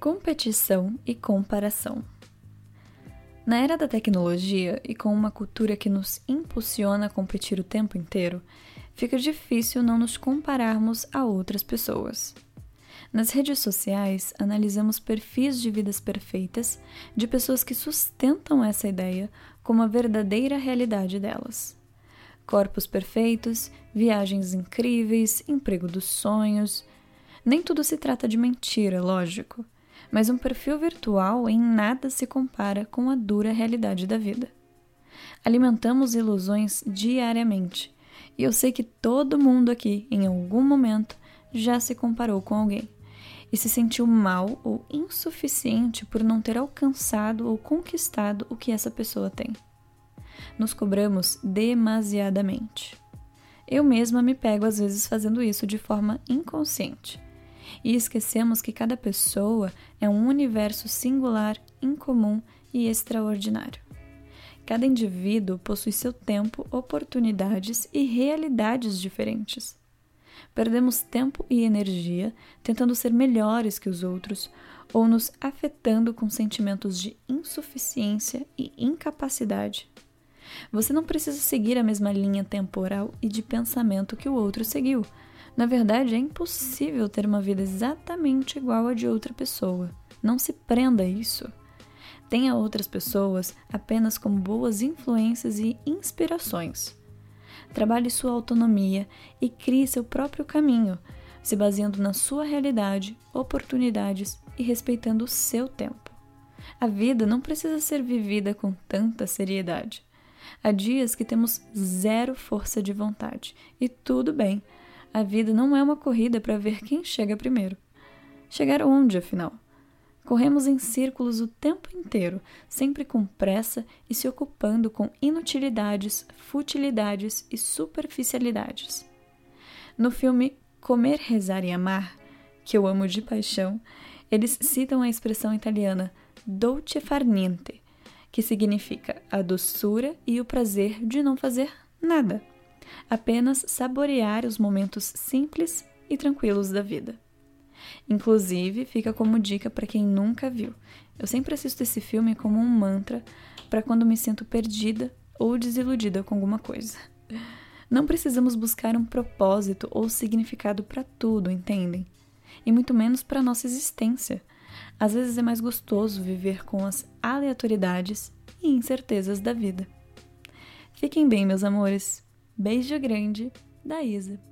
Competição e comparação. Na era da tecnologia e com uma cultura que nos impulsiona a competir o tempo inteiro, fica difícil não nos compararmos a outras pessoas. Nas redes sociais, analisamos perfis de vidas perfeitas de pessoas que sustentam essa ideia como a verdadeira realidade delas. Corpos perfeitos, viagens incríveis, emprego dos sonhos. Nem tudo se trata de mentira, lógico mas um perfil virtual em nada se compara com a dura realidade da vida. Alimentamos ilusões diariamente, e eu sei que todo mundo aqui, em algum momento, já se comparou com alguém e se sentiu mal ou insuficiente por não ter alcançado ou conquistado o que essa pessoa tem. Nos cobramos demasiadamente. Eu mesma me pego às vezes fazendo isso de forma inconsciente e esquecemos que cada pessoa é um universo singular, incomum e extraordinário. Cada indivíduo possui seu tempo, oportunidades e realidades diferentes. Perdemos tempo e energia tentando ser melhores que os outros ou nos afetando com sentimentos de insuficiência e incapacidade. Você não precisa seguir a mesma linha temporal e de pensamento que o outro seguiu na verdade, é impossível ter uma vida exatamente igual a de outra pessoa. Não se prenda a isso. Tenha outras pessoas apenas como boas influências e inspirações. Trabalhe sua autonomia e crie seu próprio caminho, se baseando na sua realidade, oportunidades e respeitando o seu tempo. A vida não precisa ser vivida com tanta seriedade. Há dias que temos zero força de vontade, e tudo bem, a vida não é uma corrida para ver quem chega primeiro. Chegar onde, afinal? Corremos em círculos o tempo inteiro, sempre com pressa e se ocupando com inutilidades, futilidades e superficialidades. No filme Comer, Rezar e Amar, que eu amo de paixão, eles citam a expressão italiana dolce far niente, que significa a doçura e o prazer de não fazer nada apenas saborear os momentos simples e tranquilos da vida. Inclusive, fica como dica para quem nunca viu. Eu sempre assisto esse filme como um mantra para quando me sinto perdida ou desiludida com alguma coisa. Não precisamos buscar um propósito ou significado para tudo, entendem? E muito menos para nossa existência. Às vezes é mais gostoso viver com as aleatoriedades e incertezas da vida. Fiquem bem, meus amores. Beijo grande da Isa.